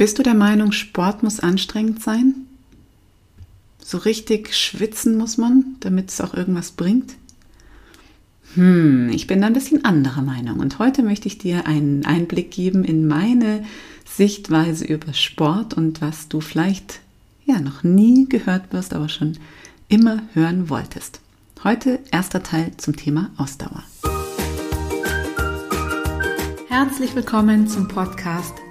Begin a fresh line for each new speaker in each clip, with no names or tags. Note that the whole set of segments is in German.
Bist du der Meinung, Sport muss anstrengend sein? So richtig schwitzen muss man, damit es auch irgendwas bringt? Hm, ich bin da ein bisschen anderer Meinung und heute möchte ich dir einen Einblick geben in meine Sichtweise über Sport und was du vielleicht ja noch nie gehört wirst, aber schon immer hören wolltest. Heute erster Teil zum Thema Ausdauer. Herzlich willkommen zum Podcast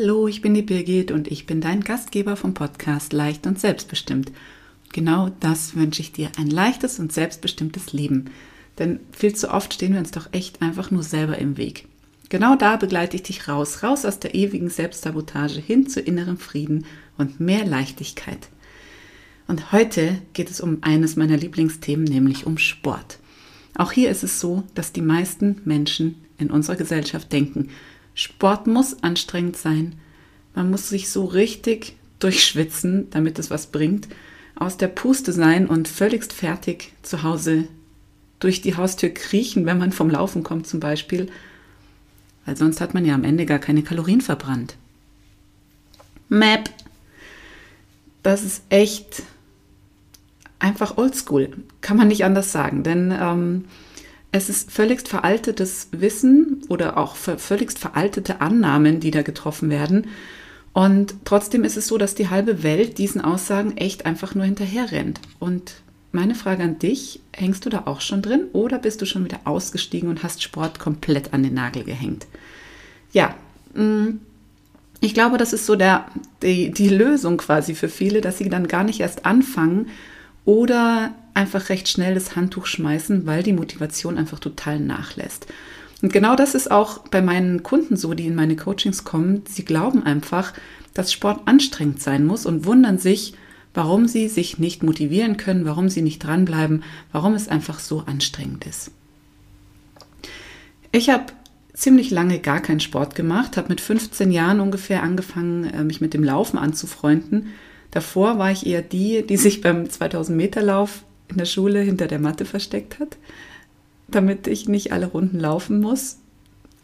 Hallo, ich bin die Birgit und ich bin dein Gastgeber vom Podcast Leicht und Selbstbestimmt. Genau das wünsche ich dir, ein leichtes und selbstbestimmtes Leben. Denn viel zu oft stehen wir uns doch echt einfach nur selber im Weg. Genau da begleite ich dich raus, raus aus der ewigen Selbstsabotage hin zu innerem Frieden und mehr Leichtigkeit. Und heute geht es um eines meiner Lieblingsthemen, nämlich um Sport. Auch hier ist es so, dass die meisten Menschen in unserer Gesellschaft denken, Sport muss anstrengend sein, man muss sich so richtig durchschwitzen, damit es was bringt aus der Puste sein und völligst fertig zu Hause durch die Haustür kriechen, wenn man vom Laufen kommt zum Beispiel, weil sonst hat man ja am Ende gar keine Kalorien verbrannt. Map. Das ist echt einfach oldschool, kann man nicht anders sagen, denn ähm, es ist völligst veraltetes Wissen oder auch völligst veraltete Annahmen, die da getroffen werden und trotzdem ist es so, dass die halbe Welt diesen Aussagen echt einfach nur hinterher rennt. Und meine Frage an dich, hängst du da auch schon drin oder bist du schon wieder ausgestiegen und hast Sport komplett an den Nagel gehängt? Ja, mm, ich glaube, das ist so der, die, die Lösung quasi für viele, dass sie dann gar nicht erst anfangen oder einfach recht schnell das Handtuch schmeißen, weil die Motivation einfach total nachlässt. Und genau das ist auch bei meinen Kunden so, die in meine Coachings kommen. Sie glauben einfach, dass Sport anstrengend sein muss und wundern sich, warum sie sich nicht motivieren können, warum sie nicht dranbleiben, warum es einfach so anstrengend ist. Ich habe ziemlich lange gar keinen Sport gemacht, habe mit 15 Jahren ungefähr angefangen, äh, mich mit dem Laufen anzufreunden. Davor war ich eher die, die sich beim 2000 Meter Lauf in der Schule hinter der Matte versteckt hat damit ich nicht alle Runden laufen muss,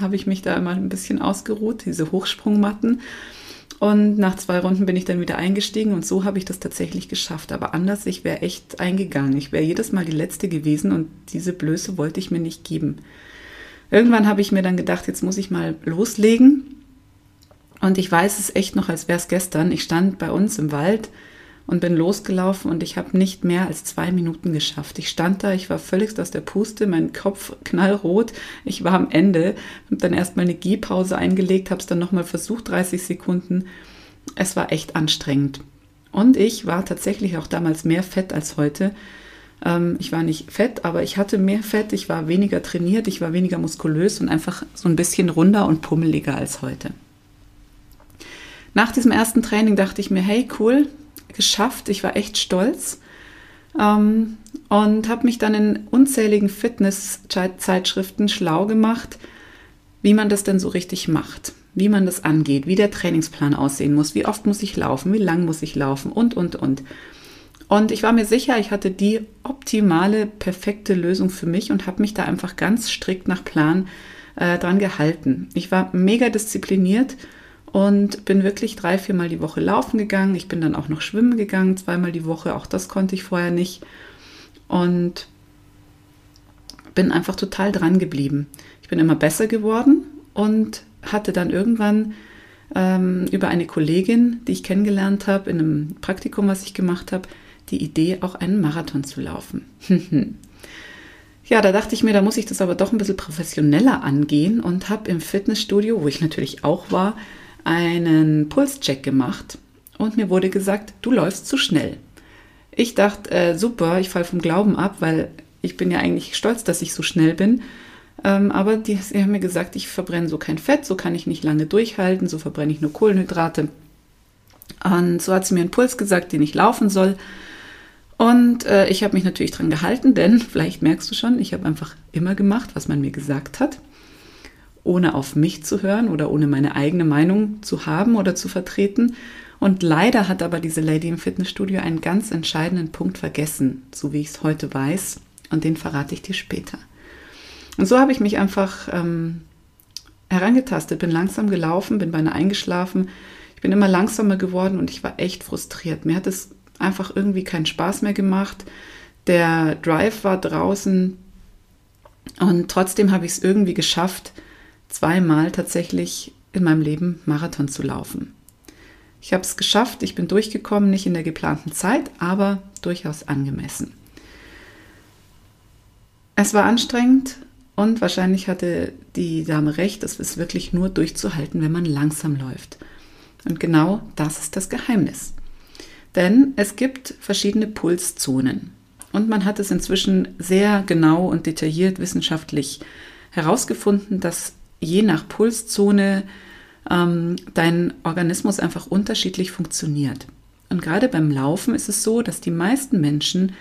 habe ich mich da immer ein bisschen ausgeruht, diese Hochsprungmatten. Und nach zwei Runden bin ich dann wieder eingestiegen und so habe ich das tatsächlich geschafft. Aber anders, ich wäre echt eingegangen. Ich wäre jedes Mal die Letzte gewesen und diese Blöße wollte ich mir nicht geben. Irgendwann habe ich mir dann gedacht, jetzt muss ich mal loslegen. Und ich weiß es echt noch, als wäre es gestern. Ich stand bei uns im Wald und bin losgelaufen und ich habe nicht mehr als zwei Minuten geschafft. Ich stand da, ich war völlig aus der Puste, mein Kopf knallrot, ich war am Ende, habe dann erstmal eine Gehpause eingelegt, habe es dann nochmal versucht, 30 Sekunden. Es war echt anstrengend. Und ich war tatsächlich auch damals mehr fett als heute. Ähm, ich war nicht fett, aber ich hatte mehr Fett, ich war weniger trainiert, ich war weniger muskulös und einfach so ein bisschen runder und pummeliger als heute. Nach diesem ersten Training dachte ich mir, hey cool, geschafft. Ich war echt stolz ähm, und habe mich dann in unzähligen Fitness-Zeitschriften schlau gemacht, wie man das denn so richtig macht, wie man das angeht, wie der Trainingsplan aussehen muss, wie oft muss ich laufen, wie lang muss ich laufen und, und, und. Und ich war mir sicher, ich hatte die optimale, perfekte Lösung für mich und habe mich da einfach ganz strikt nach Plan äh, dran gehalten. Ich war mega diszipliniert und bin wirklich drei, viermal die Woche laufen gegangen. Ich bin dann auch noch schwimmen gegangen, zweimal die Woche. Auch das konnte ich vorher nicht. Und bin einfach total dran geblieben. Ich bin immer besser geworden und hatte dann irgendwann ähm, über eine Kollegin, die ich kennengelernt habe, in einem Praktikum, was ich gemacht habe, die Idee, auch einen Marathon zu laufen. ja, da dachte ich mir, da muss ich das aber doch ein bisschen professioneller angehen und habe im Fitnessstudio, wo ich natürlich auch war, einen Pulscheck gemacht und mir wurde gesagt, du läufst zu schnell. Ich dachte, äh, super, ich falle vom Glauben ab, weil ich bin ja eigentlich stolz, dass ich so schnell bin. Ähm, aber die, die haben mir gesagt, ich verbrenne so kein Fett, so kann ich nicht lange durchhalten, so verbrenne ich nur Kohlenhydrate. Und so hat sie mir einen Puls gesagt, den ich laufen soll. Und äh, ich habe mich natürlich dran gehalten, denn vielleicht merkst du schon, ich habe einfach immer gemacht, was man mir gesagt hat, ohne auf mich zu hören oder ohne meine eigene Meinung zu haben oder zu vertreten. Und leider hat aber diese Lady im Fitnessstudio einen ganz entscheidenden Punkt vergessen, so wie ich es heute weiß. Und den verrate ich dir später. Und so habe ich mich einfach ähm, herangetastet, bin langsam gelaufen, bin beinahe eingeschlafen. Ich bin immer langsamer geworden und ich war echt frustriert. Mir hat es einfach irgendwie keinen Spaß mehr gemacht. Der Drive war draußen und trotzdem habe ich es irgendwie geschafft, zweimal tatsächlich in meinem Leben Marathon zu laufen. Ich habe es geschafft, ich bin durchgekommen, nicht in der geplanten Zeit, aber durchaus angemessen. Es war anstrengend und wahrscheinlich hatte die Dame recht, es ist wirklich nur durchzuhalten, wenn man langsam läuft. Und genau das ist das Geheimnis. Denn es gibt verschiedene Pulszonen. Und man hat es inzwischen sehr genau und detailliert wissenschaftlich herausgefunden, dass je nach Pulszone ähm, dein Organismus einfach unterschiedlich funktioniert. Und gerade beim Laufen ist es so, dass die meisten Menschen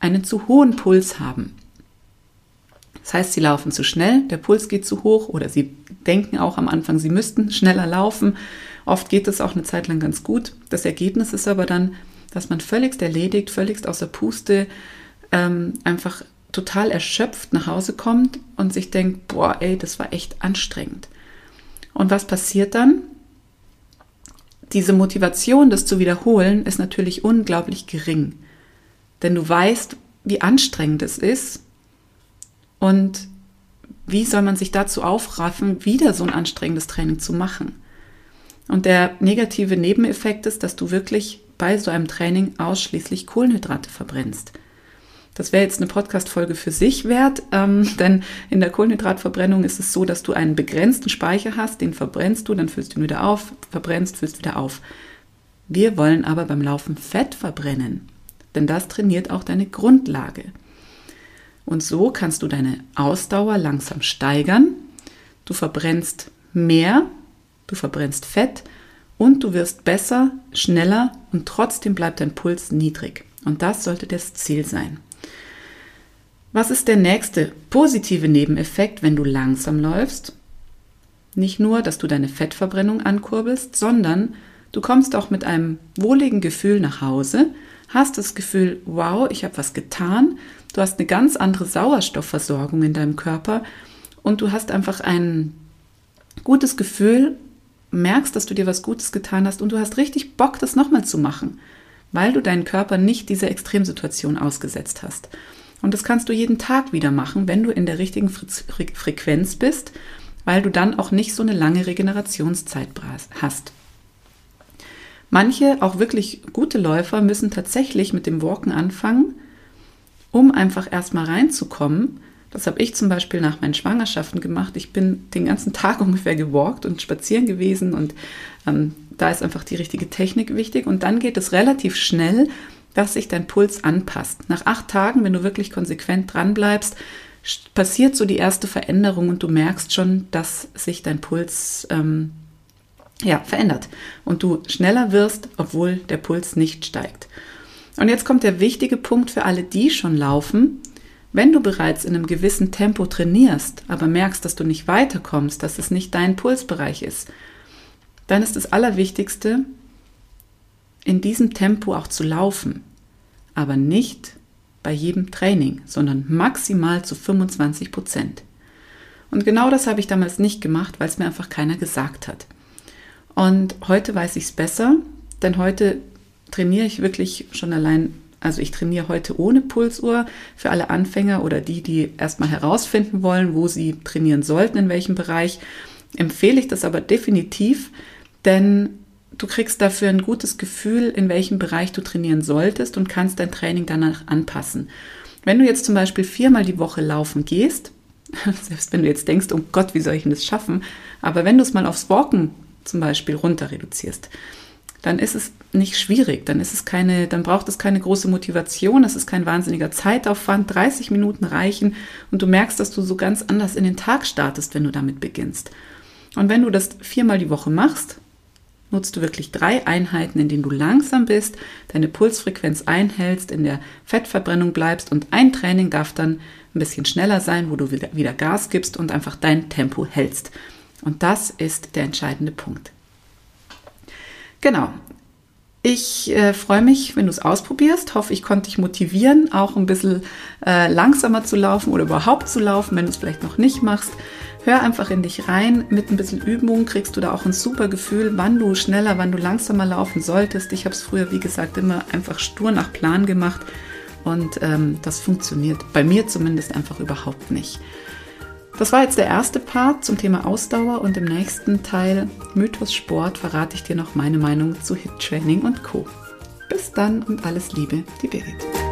einen zu hohen Puls haben. Das heißt, sie laufen zu schnell, der Puls geht zu hoch oder sie denken auch am Anfang, sie müssten schneller laufen Oft geht es auch eine Zeit lang ganz gut. Das Ergebnis ist aber dann, dass man völligst erledigt, völligst außer Puste, ähm, einfach total erschöpft nach Hause kommt und sich denkt, boah, ey, das war echt anstrengend. Und was passiert dann? Diese Motivation, das zu wiederholen, ist natürlich unglaublich gering. Denn du weißt, wie anstrengend es ist und wie soll man sich dazu aufraffen, wieder so ein anstrengendes Training zu machen. Und der negative Nebeneffekt ist, dass du wirklich bei so einem Training ausschließlich Kohlenhydrate verbrennst. Das wäre jetzt eine Podcast-Folge für sich wert, ähm, denn in der Kohlenhydratverbrennung ist es so, dass du einen begrenzten Speicher hast, den verbrennst du, dann füllst du ihn wieder auf, verbrennst, füllst wieder auf. Wir wollen aber beim Laufen Fett verbrennen, denn das trainiert auch deine Grundlage. Und so kannst du deine Ausdauer langsam steigern. Du verbrennst mehr du verbrennst Fett und du wirst besser, schneller und trotzdem bleibt dein Puls niedrig. Und das sollte das Ziel sein. Was ist der nächste positive Nebeneffekt, wenn du langsam läufst? Nicht nur, dass du deine Fettverbrennung ankurbelst, sondern du kommst auch mit einem wohligen Gefühl nach Hause, hast das Gefühl, wow, ich habe was getan, du hast eine ganz andere Sauerstoffversorgung in deinem Körper und du hast einfach ein gutes Gefühl merkst, dass du dir was Gutes getan hast und du hast richtig Bock, das nochmal zu machen, weil du deinen Körper nicht dieser Extremsituation ausgesetzt hast. Und das kannst du jeden Tag wieder machen, wenn du in der richtigen Frequenz bist, weil du dann auch nicht so eine lange Regenerationszeit hast. Manche, auch wirklich gute Läufer, müssen tatsächlich mit dem Walken anfangen, um einfach erstmal reinzukommen, das habe ich zum Beispiel nach meinen Schwangerschaften gemacht. Ich bin den ganzen Tag ungefähr gewalkt und spazieren gewesen und ähm, da ist einfach die richtige Technik wichtig. Und dann geht es relativ schnell, dass sich dein Puls anpasst. Nach acht Tagen, wenn du wirklich konsequent dran bleibst, passiert so die erste Veränderung und du merkst schon, dass sich dein Puls ähm, ja, verändert und du schneller wirst, obwohl der Puls nicht steigt. Und jetzt kommt der wichtige Punkt für alle, die schon laufen. Wenn du bereits in einem gewissen Tempo trainierst, aber merkst, dass du nicht weiterkommst, dass es nicht dein Pulsbereich ist, dann ist das Allerwichtigste, in diesem Tempo auch zu laufen, aber nicht bei jedem Training, sondern maximal zu 25 Prozent. Und genau das habe ich damals nicht gemacht, weil es mir einfach keiner gesagt hat. Und heute weiß ich es besser, denn heute trainiere ich wirklich schon allein also ich trainiere heute ohne Pulsuhr für alle Anfänger oder die, die erstmal herausfinden wollen, wo sie trainieren sollten, in welchem Bereich. Empfehle ich das aber definitiv, denn du kriegst dafür ein gutes Gefühl, in welchem Bereich du trainieren solltest und kannst dein Training danach anpassen. Wenn du jetzt zum Beispiel viermal die Woche laufen gehst, selbst wenn du jetzt denkst, oh Gott, wie soll ich denn das schaffen? Aber wenn du es mal aufs Walken zum Beispiel runter reduzierst, dann ist es nicht schwierig, dann ist es keine, dann braucht es keine große Motivation, es ist kein wahnsinniger Zeitaufwand, 30 Minuten reichen und du merkst, dass du so ganz anders in den Tag startest, wenn du damit beginnst. Und wenn du das viermal die Woche machst, nutzt du wirklich drei Einheiten, in denen du langsam bist, deine Pulsfrequenz einhältst, in der Fettverbrennung bleibst und ein Training darf dann ein bisschen schneller sein, wo du wieder, Gas gibst und einfach dein Tempo hältst. Und das ist der entscheidende Punkt. Genau. Ich äh, freue mich, wenn du es ausprobierst. Hoffe, ich konnte dich motivieren, auch ein bisschen äh, langsamer zu laufen oder überhaupt zu laufen, wenn du es vielleicht noch nicht machst. Hör einfach in dich rein. Mit ein bisschen Übung kriegst du da auch ein super Gefühl, wann du schneller, wann du langsamer laufen solltest. Ich habe es früher, wie gesagt, immer einfach stur nach Plan gemacht und ähm, das funktioniert bei mir zumindest einfach überhaupt nicht. Das war jetzt der erste Part zum Thema Ausdauer und im nächsten Teil Mythos Sport verrate ich dir noch meine Meinung zu Hit Training und Co. Bis dann und alles Liebe, die Birgit.